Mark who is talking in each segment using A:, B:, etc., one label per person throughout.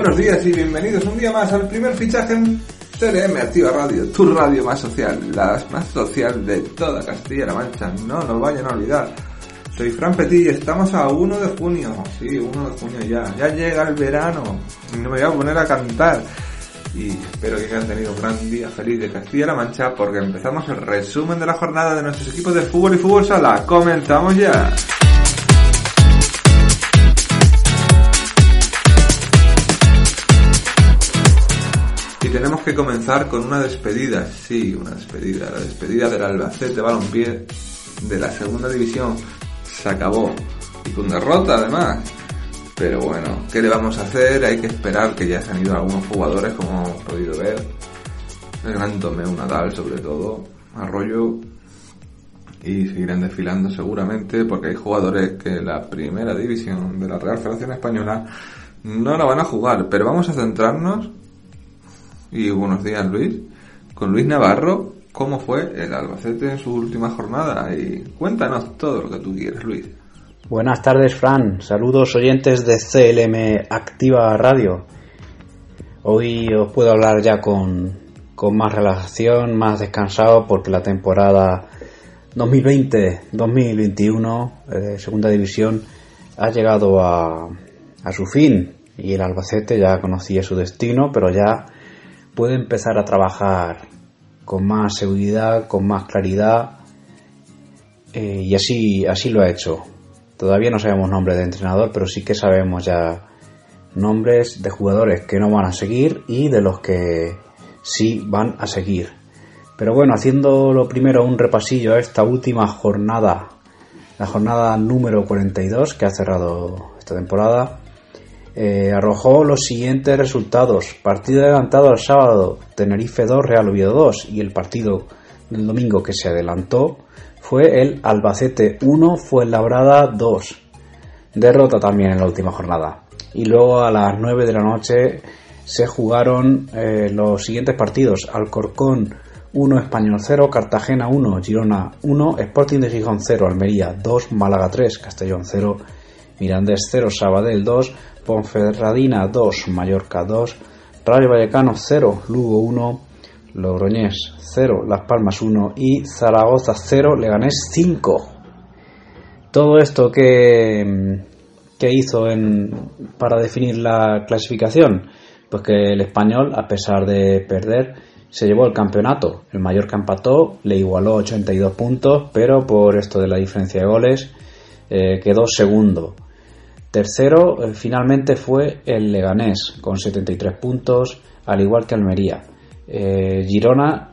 A: Buenos días y bienvenidos un día más al primer fichaje en TLM Activa Radio, tu radio más social, la más social de toda Castilla-La Mancha, no nos vayan a olvidar. Soy Fran Petit y estamos a 1 de junio, sí, 1 de junio ya, ya llega el verano, no me voy a poner a cantar. Y espero que hayan tenido un gran día feliz de Castilla-La Mancha porque empezamos el resumen de la jornada de nuestros equipos de fútbol y fútbol sala. ¡Comenzamos ya! Y tenemos que comenzar con una despedida, sí, una despedida, la despedida del Albacete Balompié de la segunda división. Se acabó. Y con derrota además. Pero bueno, ¿qué le vamos a hacer? Hay que esperar que ya se han ido algunos jugadores, como hemos podido ver. El gran Tomeu Nadal, sobre todo. Arroyo. Y seguirán desfilando seguramente, porque hay jugadores que la primera división de la Real Federación Española no la van a jugar. Pero vamos a centrarnos y buenos días Luis. Con Luis Navarro, ¿cómo fue el Albacete en su última jornada? Y cuéntanos todo lo que tú quieres, Luis.
B: Buenas tardes, Fran. Saludos oyentes de CLM Activa Radio. Hoy os puedo hablar ya con, con más relajación, más descansado, porque la temporada 2020-2021, eh, Segunda División, ha llegado a, a su fin y el Albacete ya conocía su destino, pero ya puede empezar a trabajar con más seguridad, con más claridad eh, y así, así lo ha hecho. Todavía no sabemos nombre de entrenador, pero sí que sabemos ya nombres de jugadores que no van a seguir y de los que sí van a seguir. Pero bueno, haciendo lo primero un repasillo a esta última jornada, la jornada número 42 que ha cerrado esta temporada, eh, arrojó los siguientes resultados. Partido adelantado al sábado, Tenerife 2, Real Oviedo 2. Y el partido del domingo que se adelantó fue el Albacete 1, fue Labrada 2. Derrota también en la última jornada. Y luego a las 9 de la noche se jugaron eh, los siguientes partidos. Alcorcón 1, Español 0, Cartagena 1, Girona 1, Sporting de Gijón 0, Almería 2, Málaga 3, Castellón 0, Mirandés 0, Sabadell 2, Ponferradina 2, Mallorca 2, Rayo Vallecano 0, Lugo 1, Logroñés 0, Las Palmas 1 y Zaragoza 0, Leganés 5. Todo esto que, hizo en, para definir la clasificación, pues que el español, a pesar de perder, se llevó el campeonato. El Mallorca empató, le igualó 82 puntos, pero por esto de la diferencia de goles eh, quedó segundo. Tercero eh, finalmente fue el Leganés con 73 puntos, al igual que Almería. Eh, Girona,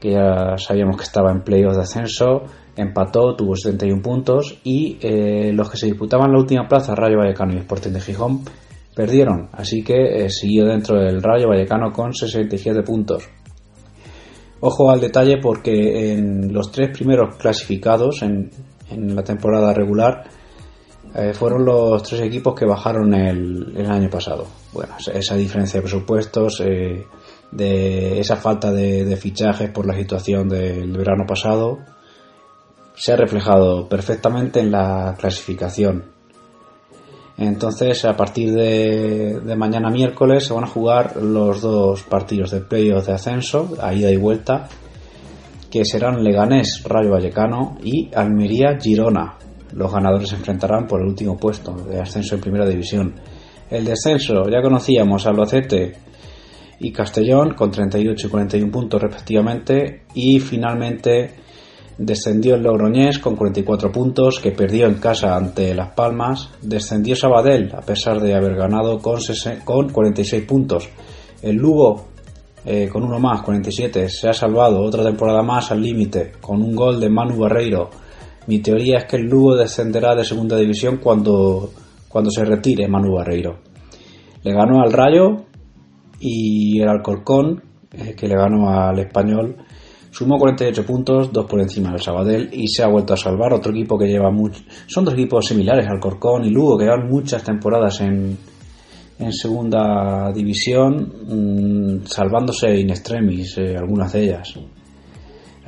B: que ya sabíamos que estaba en playoffs de ascenso, empató, tuvo 71 puntos y eh, los que se disputaban la última plaza, Rayo Vallecano y Sporting de Gijón, perdieron. Así que siguió dentro del Rayo Vallecano con 67 puntos. Ojo al detalle porque en los tres primeros clasificados en la temporada regular, eh, fueron los tres equipos que bajaron el, año pasado. Bueno, esa diferencia de presupuestos, eh, de esa falta de, de, fichajes por la situación del verano pasado, se ha reflejado perfectamente en la clasificación. Entonces, a partir de, de mañana miércoles se van a jugar los dos partidos de playoff de ascenso, a ida y vuelta, que serán Leganés Rayo Vallecano y Almería Girona. Los ganadores se enfrentarán por el último puesto de ascenso en primera división. El descenso, ya conocíamos Albacete y Castellón con 38 y 41 puntos respectivamente y finalmente descendió el Logroñés con 44 puntos que perdió en casa ante Las Palmas, descendió Sabadell a pesar de haber ganado con, con 46 puntos. El Lugo eh, con uno más, 47, se ha salvado otra temporada más al límite con un gol de Manu Barreiro mi teoría es que el Lugo descenderá de segunda división cuando, cuando se retire Manu Barreiro. Le ganó al Rayo y el Alcorcón, eh, que le ganó al Español, sumó 48 puntos, dos por encima del Sabadell y se ha vuelto a salvar. Otro equipo que lleva. Son dos equipos similares, Alcorcón y Lugo, que llevan muchas temporadas en, en segunda división, mmm, salvándose in extremis, eh, algunas de ellas.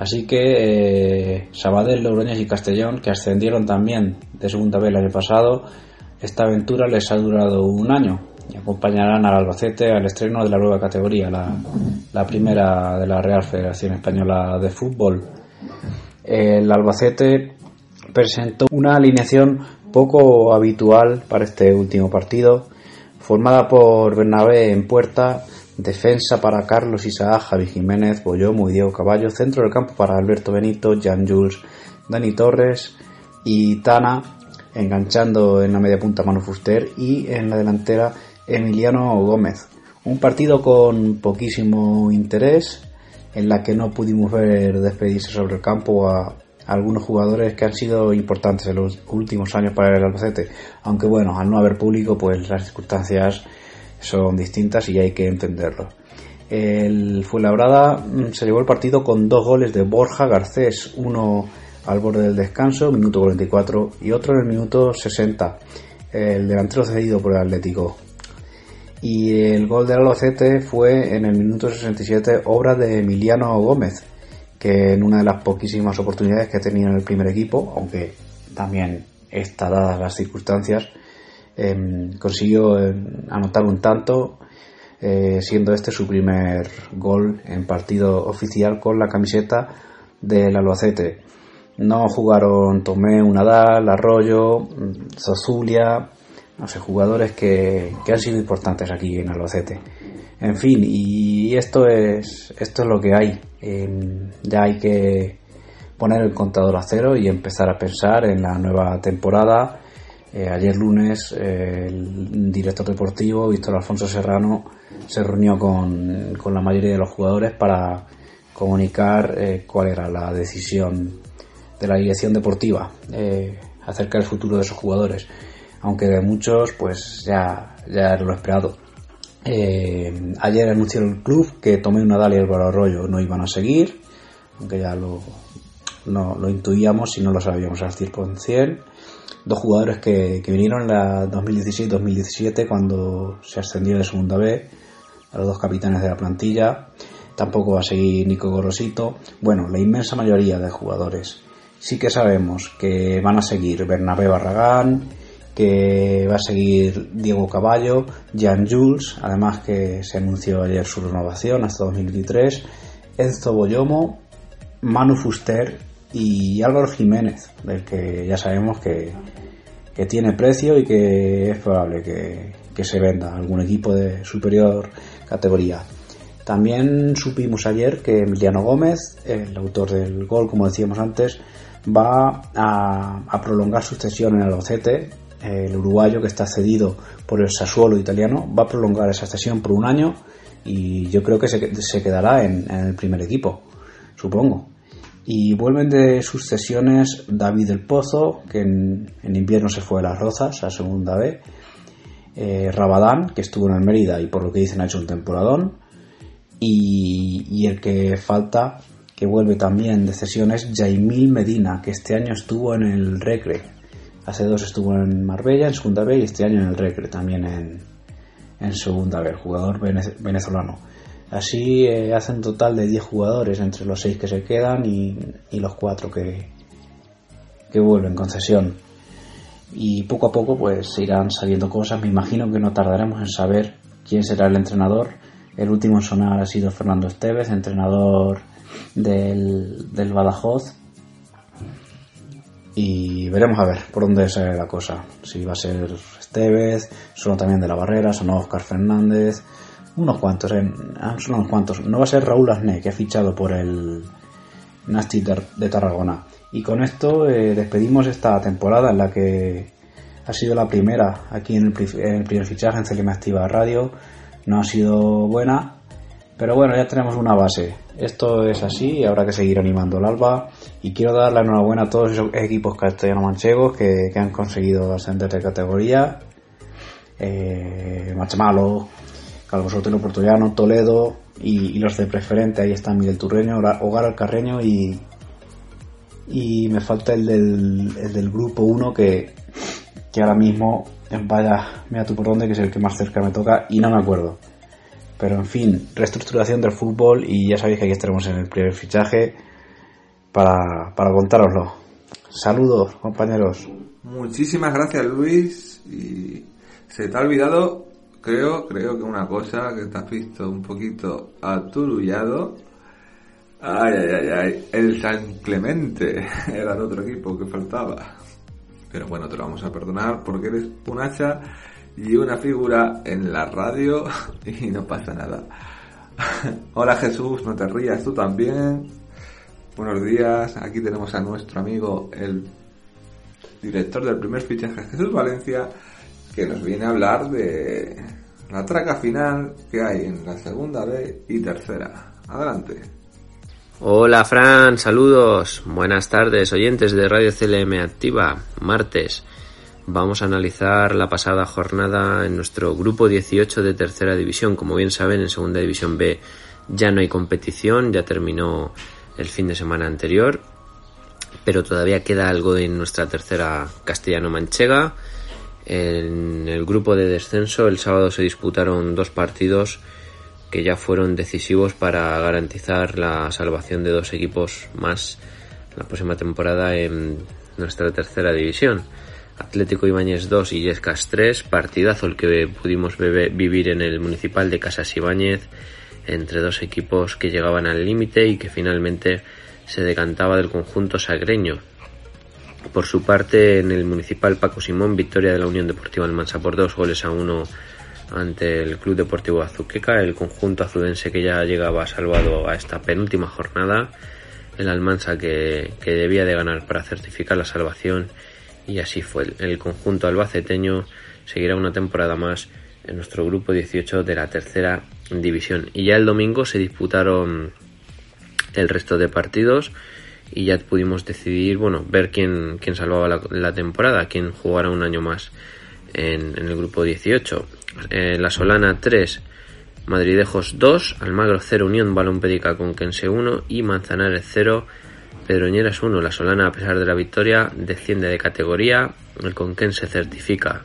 B: Así que eh, Sabadell, Logroñés y Castellón, que ascendieron también de segunda vez el año pasado, esta aventura les ha durado un año. y acompañarán al Albacete al estreno de la nueva categoría, la, la primera de la Real Federación Española de Fútbol. El Albacete presentó una alineación poco habitual para este último partido, formada por Bernabé en puerta, defensa para Carlos Isaac, Javi Jiménez, Boyomo y Diego Caballo, centro del campo para Alberto Benito, Jan Jules, Dani Torres y Tana, enganchando en la media punta Manu Fuster y en la delantera Emiliano Gómez. Un partido con poquísimo interés, en la que no pudimos ver despedirse sobre el campo a algunos jugadores que han sido importantes en los últimos años para el Albacete. Aunque bueno, al no haber público, pues las circunstancias son distintas y hay que entenderlo. El Fuenlabrada mm, se llevó el partido con dos goles de Borja Garcés, uno al borde del descanso, minuto 44, y otro en el minuto 60, el delantero cedido por el Atlético. Y el gol del Albacete fue en el minuto 67, obra de Emiliano Gómez, que en una de las poquísimas oportunidades que tenido en el primer equipo, aunque también está dadas las circunstancias, em, consiguió em, anotar un tanto, eh, siendo este su primer gol en partido oficial con la camiseta del Albacete. No jugaron Tomé, Unadal, Arroyo, Zozulia, no sé, jugadores que, que han sido importantes aquí en Albacete. En fin, y esto es, esto es lo que hay. ya hay que poner el contador a cero y empezar a pensar en la nueva temporada. Eh, ayer lunes el director deportivo, Víctor Alfonso Serrano, se reunió con, con la mayoría de los jugadores para comunicar eh, cuál era la decisión de la dirección deportiva eh, acerca del futuro de esos jugadores. Aunque de muchos, pues ya, ya era lo esperado. Eh, ayer anunció el club que Tomé Nadal y Álvaro Arroyo no iban a seguir, aunque ya lo, no, lo intuíamos y no lo sabíamos al 100%. Dos jugadores que, que vinieron en la 2016-2017 cuando se ascendió de segunda B, a los dos capitanes de la plantilla. Tampoco va a seguir Nico Gorosito. Bueno, la inmensa mayoría de jugadores. Sí que sabemos que van a seguir Bernabé Barragán, que va a seguir Diego Caballo, Jan Jules, además que se anunció ayer su renovación hasta 2023, Enzo Boyomo, Manu Fuster y Álvaro Jiménez, del que ya sabemos que, tiene precio y que es probable que, se venda a algún equipo de superior categoría. También supimos ayer que Emiliano Gómez, el autor del gol, como decíamos antes, va a, prolongar su cesión en el Albacete el uruguayo que está cedido por el Sassuolo italiano, va a prolongar esa cesión por un año y yo creo que se, quedará en, el primer equipo, supongo. Y vuelven de sus cesiones David del Pozo, que en, invierno se fue a las Rozas, a segunda B, eh, Rabadán, que estuvo en el Mérida y por lo que dicen ha hecho un temporadón, y, el que falta, que vuelve también de cesiones, Jaimil Medina, que este año estuvo en el Recre, Hace dos estuvo en Marbella, en Segunda B, y este año en el Recre, también en, Segunda B, el jugador venezolano. Así eh, hacen total de 10 jugadores entre los 6 que se quedan y, los 4 que, que vuelven con cesión. Y poco a poco pues irán saliendo cosas. Me imagino que no tardaremos en saber quién será el entrenador. El último en sonar ha sido Fernando Esteves, entrenador del, del Badajoz y veremos a ver por dónde sale la cosa. Si va a ser Estevez, son también de la Barrera, son Oscar Fernández, unos cuantos, ¿eh? Ah, son unos cuantos. No va a ser Raúl Asné, que ha fichado por el Nasty de Tarragona. Y con esto eh, despedimos esta temporada en la que ha sido la primera aquí en el, primer fichaje en CLM Activa Radio. No ha sido buena, pero bueno, ya tenemos una base. Esto es así y habrá que seguir animando el Alba. Y quiero dar la enhorabuena a todos esos equipos castellano-manchegos que, han conseguido ascender de categoría. Eh, Calvo Sotelo Portollano, Toledo y, los de preferente. Ahí están Miguel Turreño, Hogar Alcarreño y, y me falta el del, del grupo 1 que, que ahora mismo, vaya, mira tú por dónde, que es el que más cerca me toca y no me acuerdo. Pero en fin, reestructuración del fútbol y ya sabéis que aquí estaremos en el primer fichaje para, para contároslo. Saludos, compañeros.
A: Muchísimas gracias, Luis. Y se te ha olvidado creo, creo que una cosa que te has visto un poquito aturullado. Ay, ay, ay, ay, el San Clemente era el otro equipo que faltaba. Pero bueno, te lo vamos a perdonar porque eres un hacha y una figura en la radio y no pasa nada. Hola Jesús, no te rías, tú también. Buenos días, aquí tenemos a nuestro amigo el director del primer fichaje Jesús Valencia que nos viene a hablar de la traca final que hay en la segunda B y tercera. Adelante.
C: Hola Fran, saludos. Buenas tardes, oyentes de Radio CLM Activa. Martes. Vamos a analizar la pasada jornada en nuestro grupo 18 de tercera división. Como bien saben, en segunda división B ya no hay competición, ya terminó el fin de semana anterior, pero todavía queda algo en nuestra tercera castellano-manchega. En el grupo de descenso el sábado se disputaron dos partidos que ya fueron decisivos para garantizar la salvación de dos equipos más la próxima temporada en nuestra tercera división. Atlético Ibáñez 2 y Yescas 3, partidazo el que pudimos vivir en el municipal de Casas Ibáñez entre dos equipos que llegaban al límite y que finalmente se decantaba del conjunto sagreño. Por su parte, en el municipal Paco Simón, victoria de la Unión Deportiva Almansa por dos goles a uno ante el Club Deportivo Azuqueca, el conjunto azudense que ya llegaba salvado a esta penúltima jornada, el Almansa que, debía de ganar para certificar la salvación y así fue. El conjunto albaceteño seguirá una temporada más en nuestro grupo 18 de la tercera división. Y ya el domingo se disputaron el resto de partidos y ya pudimos decidir, bueno, ver quién, quién salvaba la, temporada, quién jugara un año más en, el grupo 18. Eh, la Solana 3, Madridejos 2, Almagro 0, Unión Balompédica con Kense 1 y Manzanares 0, Pedroñeras 1. La Solana, a pesar de la victoria, desciende de categoría, el Conquense certifica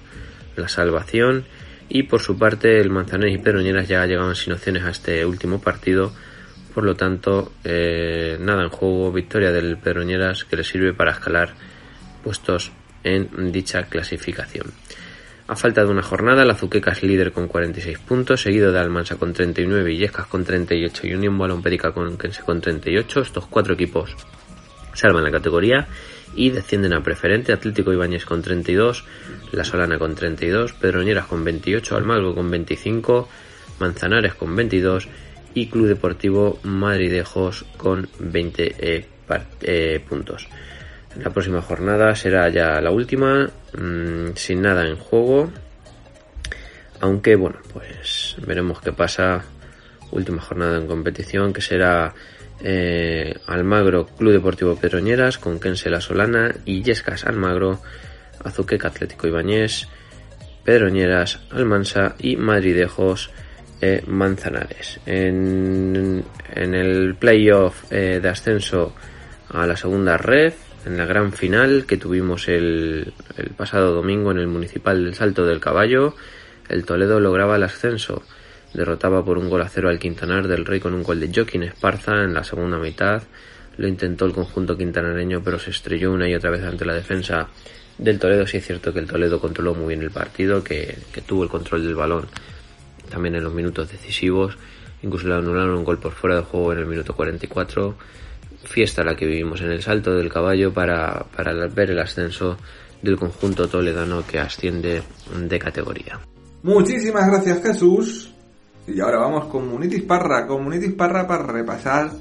C: la salvación y por su parte el Manzanares y Pedroñeras ya llegaban sin opciones a este último partido por lo tanto, eh, nada en juego, victoria del Pedroñeras que le sirve para escalar puestos en dicha clasificación. A falta de una jornada, la Azuqueca es líder con 46 puntos, seguido de Almansa con 39, Illescas con 38 y Unión Balompédica con con 38. Estos cuatro equipos salvan la categoría y descienden a preferente. Atlético Ibáñez con 32, La Solana con 32, Pedroñeras con 28, Almagro con 25, Manzanares con 22 y Club Deportivo Madridejos con 20 eh, eh, puntos. La próxima jornada será ya la última, mm, sin nada en juego. Aunque bueno, pues veremos qué pasa. Última jornada en competición que será eh, Almagro Club Deportivo Pedroñeras con Kense La Solana y Yescas Almagro, Azuqueca Atlético Ibañez, Pedroñeras, Almansa y Madridejos eh, Manzanares. En, el playoff eh, de ascenso a la segunda red, en la gran final que tuvimos el, el, pasado domingo en el municipal del Salto del Caballo, el Toledo lograba el ascenso. Derrotaba por un gol a cero al Quintanar del Rey con un gol de Joaquín Esparza en la segunda mitad. Lo intentó el conjunto quintanareño, pero se estrelló una y otra vez ante la defensa del Toledo. Sí es cierto que el Toledo controló muy bien el partido, que, que tuvo el control del balón también en los minutos decisivos. Incluso le anularon un gol por fuera de juego en el minuto 44. Fiesta la que vivimos en el salto del caballo para, para ver el ascenso del conjunto toledano que asciende de categoría.
A: Muchísimas gracias Jesús. Y ahora vamos con Munitis Parra, con Munitis Parra para repasar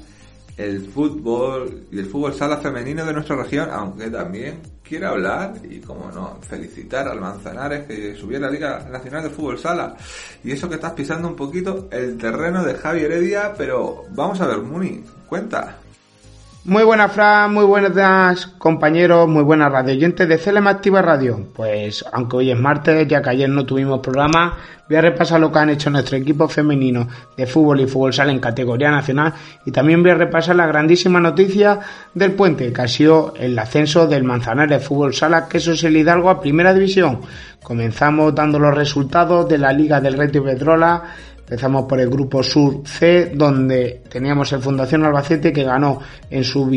A: el fútbol y el fútbol sala femenino de nuestra región, aunque también quiero hablar y, como no, felicitar al Manzanares que subió a la Liga Nacional de Fútbol Sala. Y eso que estás pisando un poquito el terreno de Javi Heredia, pero vamos a ver, Muni, cuenta.
D: Muy buenas, Fran, muy buenas compañeros, muy buenas radioyentes de CLM Activa Radio. Pues aunque hoy es martes, ya que ayer no tuvimos programa, voy a repasar lo que han hecho nuestro equipo femenino de fútbol y fútbol sala en categoría nacional y también voy a repasar la grandísima noticia del puente, que ha sido el ascenso del Manzanares Fútbol Sala, que es el Hidalgo a Primera División. Comenzamos dando los resultados de la Liga del Reto Pedrola Empezamos por el grupo Sur C, donde teníamos el Fundación Albacete que ganó en su,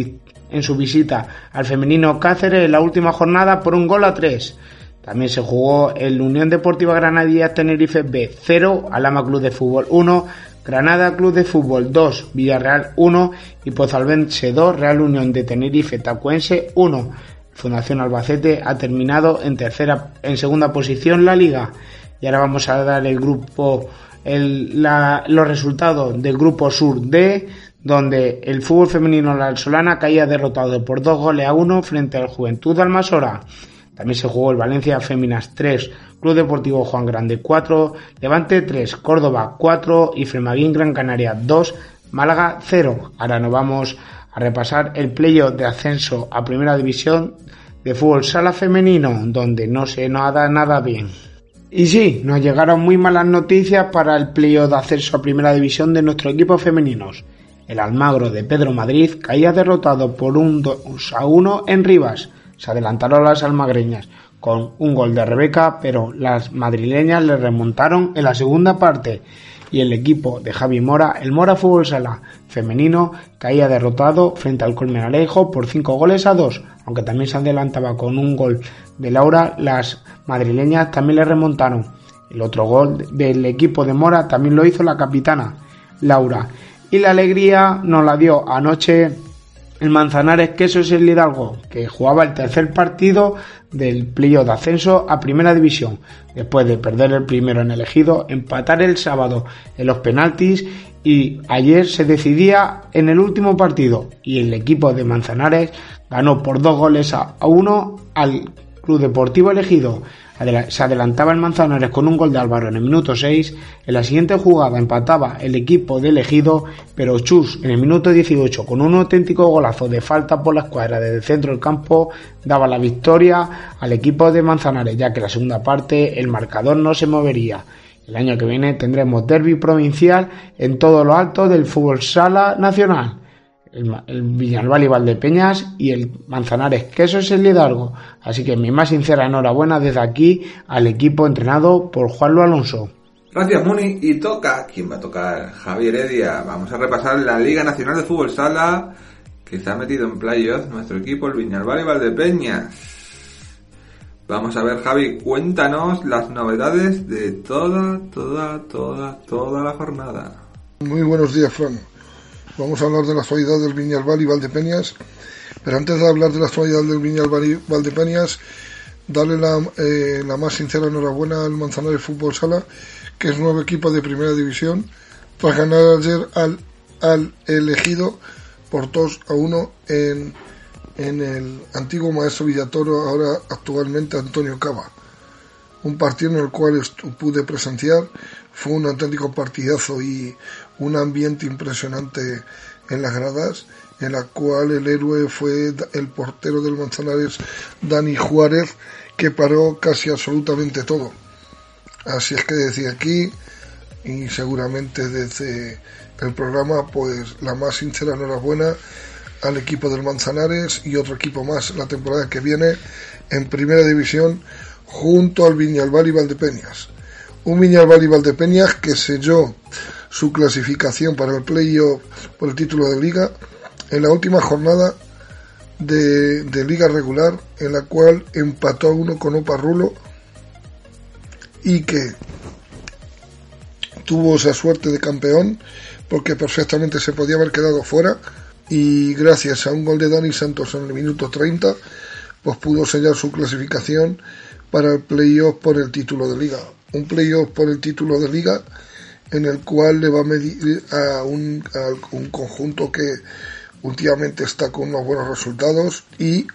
D: en su visita al femenino Cáceres en la última jornada por un gol a tres. También se jugó el Unión Deportiva Granadilla Tenerife B 0, Alama Club de Fútbol 1, Granada Club de Fútbol 2, Villarreal 1 y Pozalbense 2, Real Unión de Tenerife Tacuense 1. Fundación Albacete ha terminado en tercera, en segunda posición la liga. Y ahora vamos a dar el grupo, los resultados del grupo Sur D, donde el fútbol femenino La Solana caía derrotado por dos goles a uno frente al Juventud Almasora. También se jugó el Valencia Féminas 3, Club Deportivo Juan Grande 4, Levante 3, Córdoba 4 y Fremaguín Gran Canaria 2, Málaga 0. Ahora nos vamos a repasar el playoff de ascenso a Primera División de Fútbol Sala Femenino, donde no se nos da nada bien. Y sí, nos llegaron muy malas noticias para el playoff de ascenso a Primera División de nuestros equipos femeninos. El Almagro de Pedro Madrid caía derrotado por un 2 a 1 en Rivas se adelantaron las almagreñas con un gol de Rebeca, pero las madrileñas le remontaron en la segunda parte y el equipo de Javi Mora, el Mora Fútbol Sala femenino, caía derrotado frente al Colmenarejo por 5 goles a 2, aunque también se adelantaba con un gol de Laura, las madrileñas también le remontaron. El otro gol del equipo de Mora también lo hizo la capitana Laura. Y la alegría nos la dio anoche el Manzanares Queso es el Hidalgo, que jugaba el tercer partido del plío de ascenso a Primera División, después de perder el primero en elegido, empatar el sábado en los penaltis y ayer se decidía en el último partido. Y el equipo de Manzanares ganó por dos goles a uno al Club Deportivo Elegido se adelantaba el Manzanares con un gol de Álvaro en el minuto 6. En la siguiente jugada empataba el equipo de elegido, pero Chus en el minuto 18 con un auténtico golazo de falta por la escuadra desde el centro del campo daba la victoria al equipo de Manzanares, ya que en la segunda parte el marcador no se movería. El año que viene tendremos derby provincial en todo lo alto del fútbol sala nacional el, el y Valdepeñas y el Manzanares, que eso es el liderazgo. Así que mi más sincera enhorabuena desde aquí al equipo entrenado por Juanlo Alonso.
A: Gracias Muni y toca, ¿quién va a tocar? Javier Heredia. Vamos a repasar la Liga Nacional de Fútbol Sala que se ha metido en playoff nuestro equipo, el Viñalbal y Valdepeñas. Vamos a ver Javi, cuéntanos las novedades de toda, toda, toda, toda la jornada.
E: Muy buenos días, Fran. Vamos a hablar de la actualidad del Viñalbal y Valdepeñas. Pero antes de hablar de la actualidad del Viñalbal y Valdepeñas, darle la, eh, la, más sincera enhorabuena al Manzanares Fútbol Sala, que es nuevo equipo de primera división, tras ganar ayer al, al elegido por 2 a 1 en, en el antiguo maestro Villatoro, ahora actualmente Antonio Cava. Un partido en el cual pude presenciar, fue un auténtico partidazo y un ambiente impresionante en las gradas, en la cual el héroe fue el portero del Manzanares, Dani Juárez, que paró casi absolutamente todo. Así es que desde aquí, y seguramente desde el programa, pues la más sincera enhorabuena al equipo del Manzanares y otro equipo más la temporada que viene en Primera División junto al Viñalbal y Valdepeñas. Un Viñalbal y Valdepeñas que selló su clasificación para el playoff por el título de liga en la última jornada de, liga regular en la cual empató a uno con Opa Rulo y que tuvo esa suerte de campeón porque perfectamente se podía haber quedado fuera y gracias a un gol de Dani Santos en el minuto 30 pues pudo sellar su clasificación para el playoff por el título de liga un playoff por el título de liga en el cual le va a medir a un, un conjunto que últimamente está con unos buenos resultados y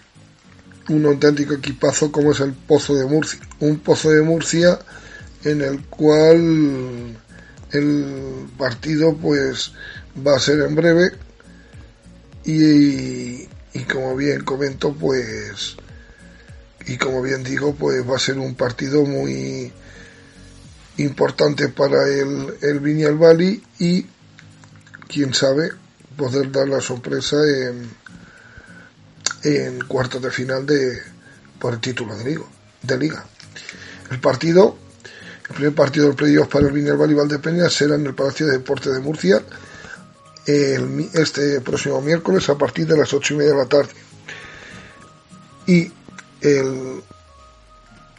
E: un auténtico equipazo como es el Pozo de Murcia. Un Pozo de Murcia en el cual el partido pues va a ser en breve y, y como bien comento pues y como bien digo pues va a ser un partido muy importante para el, el Viñal Valley y quién sabe poder dar la sorpresa en, en cuartos de final de por el título de liga, de liga. El partido, el primer partido del playoff para el Viñal Valley Valdepeña será en el Palacio de Deporte de Murcia este próximo miércoles a partir de las ocho y media de la tarde. Y el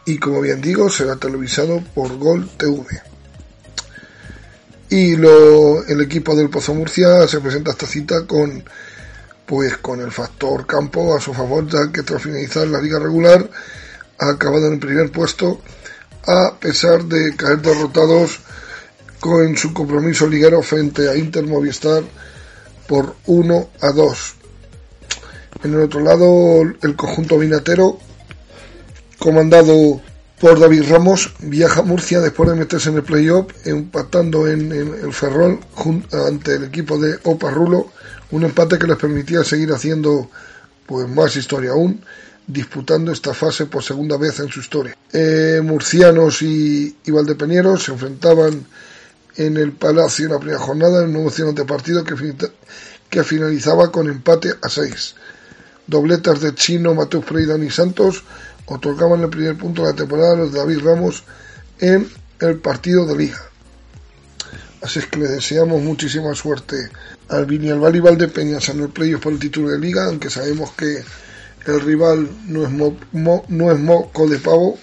E: y como bien digo será televisado por Gol TV. Y lo, el equipo del Pozo Murcia se presenta esta cita con pues con el factor campo a su favor ya que tras finalizar la liga regular ha acabado en el primer puesto a pesar de caer derrotados con su compromiso liguero frente a Inter Movistar por 1 a 2. En el otro lado, el conjunto vinatero, comandado por David Ramos, viaja a Murcia después de meterse en el playoff, empatando en, el Ferrol ante el equipo de Opa Rulo, un empate que les permitía seguir haciendo pues más historia aún, disputando esta fase por segunda vez en su historia. Eh, murcianos y, y valdepeñeros se enfrentaban en el Palacio en la primera jornada en un emocionante partido que, que finalizaba con empate a seis. Dobletas de Chino, Mateo Frey y Santos otorgaban el primer punto de la temporada a los David Ramos en el partido de liga. Así es que le deseamos muchísima suerte al Vini al de Peñas en el playoff por el título de liga, aunque sabemos que el rival no es, no es moco de pavo,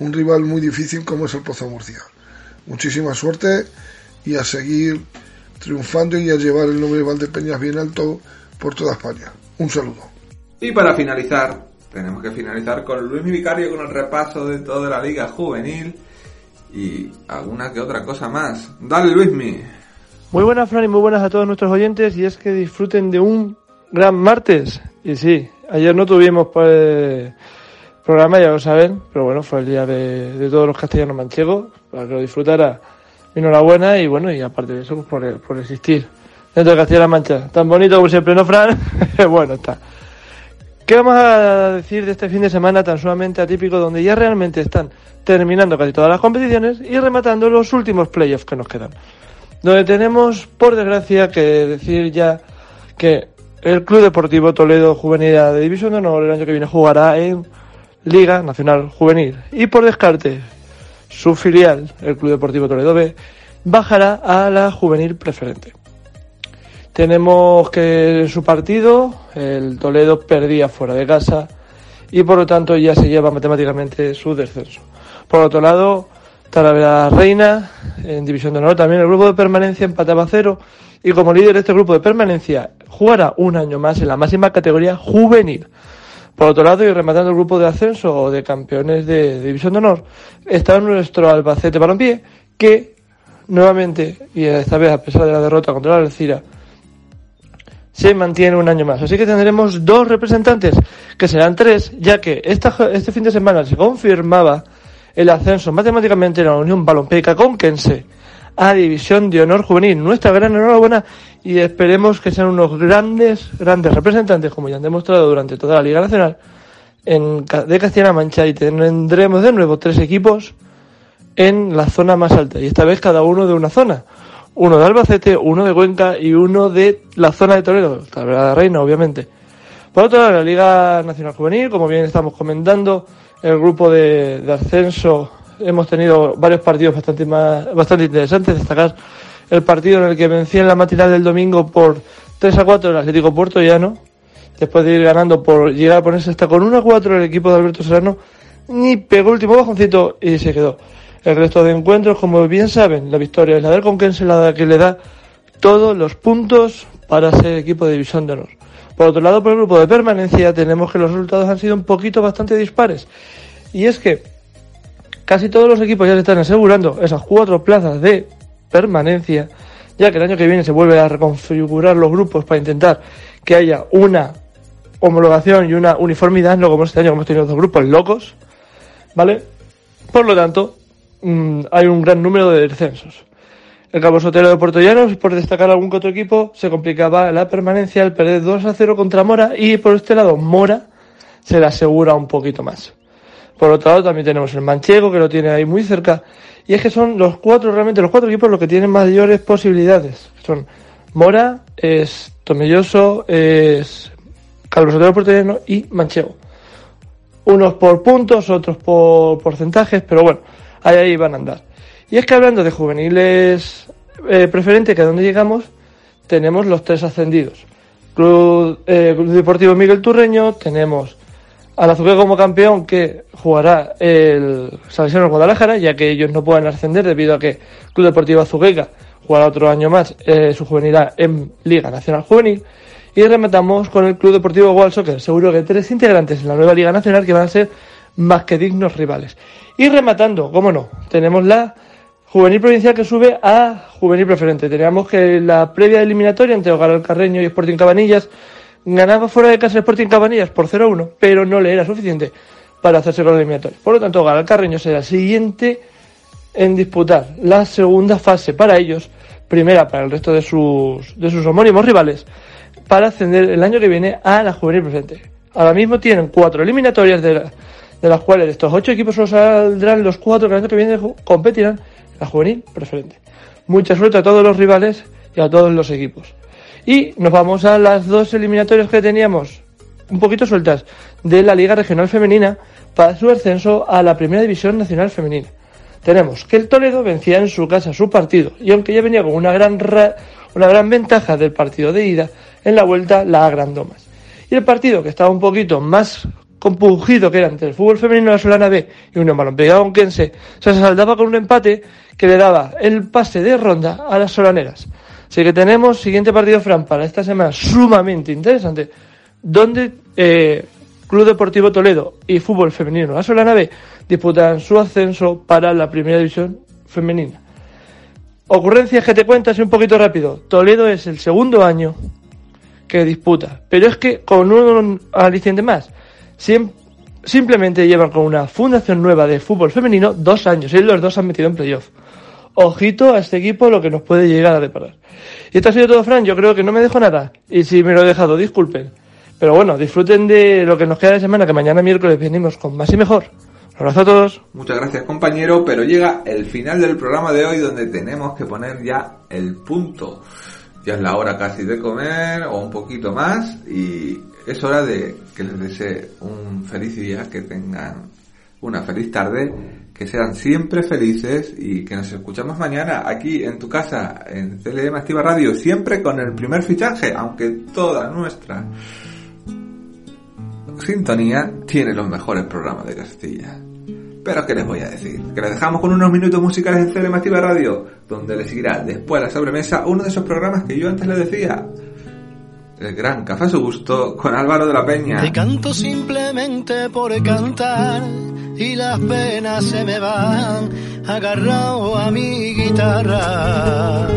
E: un rival muy difícil como es el Pozo Murcia. Muchísima suerte y a seguir triunfando y a llevar el nombre de Valdepeñas bien alto por toda España. Un saludo.
A: Y para finalizar, tenemos que finalizar con Luis Vicario con el repaso de toda la liga juvenil y alguna que otra cosa más. Dale Luismi.
F: Muy buenas Fran y muy buenas a todos nuestros oyentes y es que disfruten de un gran martes. Y sí, ayer no tuvimos pues, programa, ya lo saben, pero bueno, fue el día de, todos los castellanos manchegos, para que lo disfrutara. Enhorabuena y bueno, y aparte de eso, pues por, por existir dentro de Castilla-La Mancha. Tan bonito como siempre, ¿no, Fran? bueno, está. ¿Qué vamos a decir de este fin de semana tan sumamente atípico donde ya realmente están terminando casi todas las competiciones y rematando los últimos playoffs que nos quedan? Donde tenemos, por desgracia, que decir ya que el Club Deportivo Toledo Juvenil de División de Honor el año que viene jugará en Liga Nacional Juvenil. Y por descarte, su filial, el Club Deportivo Toledo B, bajará a la Juvenil Preferente. Tenemos que su partido el Toledo perdía fuera de casa y por lo tanto ya se lleva matemáticamente su descenso. Por otro lado, Talavera Reina en División de Honor también el grupo de permanencia empataba a cero y como líder de este grupo de permanencia jugará un año más en la máxima categoría juvenil. Por otro lado, y rematando el grupo de ascenso o de campeones de, División de Honor, está nuestro Albacete Balompié, que nuevamente, y esta vez a pesar de la derrota contra la Alcira, se mantiene un año más. Así que tendremos dos representantes, que serán tres, ya que esta, este fin de semana se confirmaba el ascenso matemáticamente en la Unión Balompédica Conquense a División de Honor Juvenil. Nuestra gran enhorabuena y esperemos que sean unos grandes, grandes representantes, como ya han demostrado durante toda la Liga Nacional, en, de Castilla-La Mancha y tendremos de nuevo tres equipos en la zona más alta y esta vez cada uno de una zona. Uno de Albacete, uno de Cuenca y uno de la zona de Toledo, la Reina, obviamente. Por otro lado, la Liga Nacional Juvenil, como bien estamos comentando, el grupo de, de ascenso hemos tenido varios partidos bastante más, bastante interesantes. Destacar el partido en el que vencía en la matinal del domingo por 3 a 4 el Atlético Puerto Llano, después de ir ganando por llegar a ponerse hasta con 1 a 4 el equipo de Alberto Serrano, ni pegó el último bajoncito y se quedó. El resto de encuentros, como bien saben, la victoria es la del Conquense, la que le da todos los puntos para ser equipo de división de honor. Por otro lado, por el grupo de permanencia, tenemos que los resultados han sido un poquito bastante dispares. Y es que casi todos los equipos ya se están asegurando esas cuatro plazas de permanencia, ya que el año que viene se vuelve a reconfigurar los grupos para intentar que haya una homologación y una uniformidad, no como este año hemos tenido dos grupos locos, ¿vale? Por lo tanto, mm, hay un gran número de descensos. El Cabo Sotero de Puerto Llanos, por destacar algún que otro equipo, se complicaba la permanencia al perder 2 a 0 contra Mora y por este lado Mora se le asegura un poquito más. Por otro lado también tenemos el Manchego que lo tiene ahí muy cerca y es que son los cuatro, realmente los cuatro equipos los que tienen mayores posibilidades. Son Mora, es Tomelloso, es Carlos Otero Portellano y Manchego. Unos por puntos, otros por porcentajes, pero bueno, ahí, van a andar. Y es que hablando de juveniles eh, preferentes, que a donde llegamos, tenemos los tres ascendidos. Club, eh, Club Deportivo Miguel Turreño, tenemos al Azuqueca como campeón que jugará el Salesiano Guadalajara, ya que ellos no pueden ascender debido a que Club Deportivo Azuqueca jugará otro año más eh, su juvenilidad en Liga Nacional Juvenil. Y rematamos con el Club Deportivo World Soccer. Seguro que tres integrantes en la nueva Liga Nacional que van a ser más que dignos rivales. Y rematando, cómo no, tenemos la Juvenil Provincial que sube a Juvenil Preferente. Teníamos que la previa eliminatoria entre Hogar Carreño y Sporting Cabanillas ganaba fuera de casa el Sporting Cabanillas por 0-1, pero no le era suficiente para hacerse con el eliminatorio. Por lo tanto, Hogar Carreño será el siguiente en disputar la segunda fase para ellos, primera para el resto de sus, de sus homónimos rivales, para ascender el año que viene a la Juvenil Preferente. Ahora mismo tienen cuatro eliminatorias de, de las cuales estos ocho equipos solo saldrán los cuatro que el año que viene competirán la juvenil preferente. Mucha suerte a todos los rivales y a todos los equipos. Y nos vamos a las dos eliminatorias que teníamos un poquito sueltas de la Liga Regional Femenina para su ascenso a la Primera División Nacional Femenina. Tenemos que el Toledo vencía en su casa su partido y aunque ya venía con una gran, una gran ventaja del partido de ida, en la vuelta la agrandomas. Y el partido que estaba un poquito más compungido que era entre el fútbol femenino de la Solana B y un Balompié Aunquense, se saldaba con un empate que le daba el pase de ronda a las solaneras. Así que tenemos siguiente partido, Fran, para esta semana sumamente interesante, donde eh, Club Deportivo Toledo y Fútbol Femenino La Solana B disputan su ascenso para la primera división femenina. Ocurrencias que te cuentas un poquito rápido. Toledo es el segundo año que disputa, pero es que con un aliciente más simplemente llevan con una fundación nueva de fútbol femenino dos años y los dos han metido en playoff. Ojito a este equipo lo que nos puede llegar a deparar. Y esto ha sido todo, Fran. Yo creo que no me dejo nada. Y si me lo he dejado, disculpen. Pero bueno, disfruten de lo que nos queda de semana, que mañana miércoles venimos con más y mejor. Un abrazo a todos.
A: Muchas gracias, compañero. Pero llega el final del programa de hoy donde tenemos que poner ya el punto. Ya es la hora casi de comer o un poquito más y es hora de que les desee un feliz día, que tengan una feliz tarde, que sean siempre felices y que nos escuchamos mañana aquí en tu casa, en CLM Activa Radio, siempre con el primer fichaje, aunque toda nuestra sintonía tiene los mejores programas de Castilla. Pero ¿qué les voy a decir? Que les dejamos con unos minutos musicales en CLM Activa Radio, donde les seguirá después la sobremesa uno de esos programas que yo antes les decía, el gran Café a su gusto con Álvaro de la Peña.
G: Te canto simplemente por cantar y las penas se me van agarrado a mi guitarra.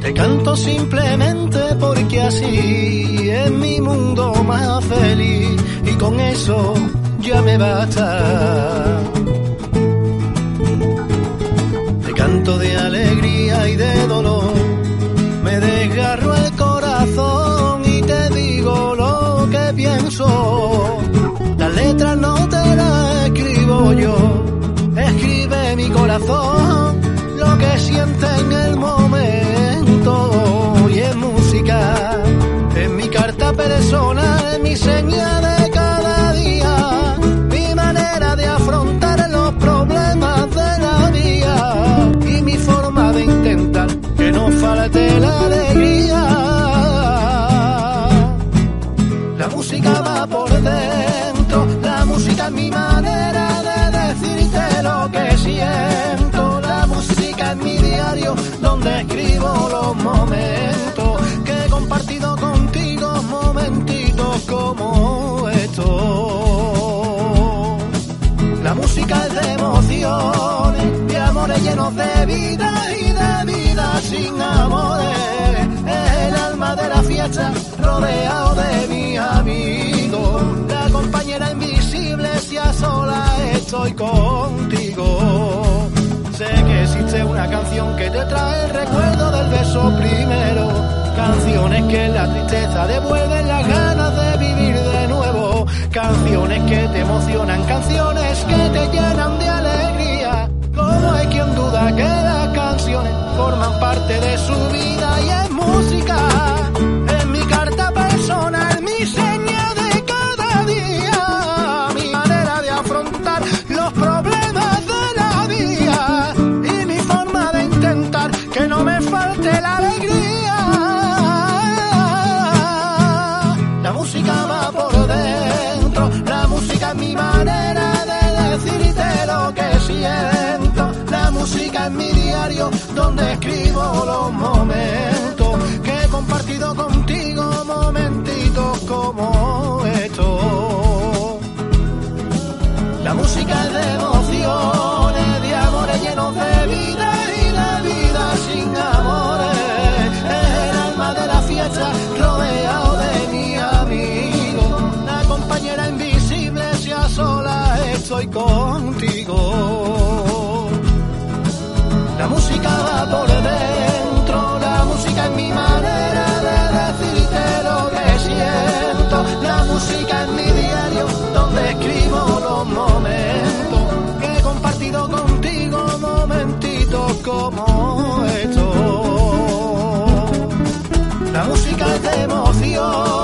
G: Te canto simplemente porque así es mi mundo más feliz y con eso ya me basta. Te canto de alegría y de dolor que pienso. Las letras no te las escribo yo, escribe mi corazón lo que siente como estos. La música es de emociones, de amores llenos de vida y de vida sin amores. Es el alma de la fiesta rodeado de mi amigo. La compañera invisible si a sola estoy contigo. Sé que existe una canción que te trae el recuerdo del beso primero. Canciones que la tristeza devuelven las ganas de vivir de nuevo. Canciones que te emocionan, canciones que te llenan de alegría. Como hay quien duda que las canciones forman parte de su vida y es música. La música es mi diario donde escribo los momentos que he compartido contigo, momentitos como estos. La música es devoción. Oh.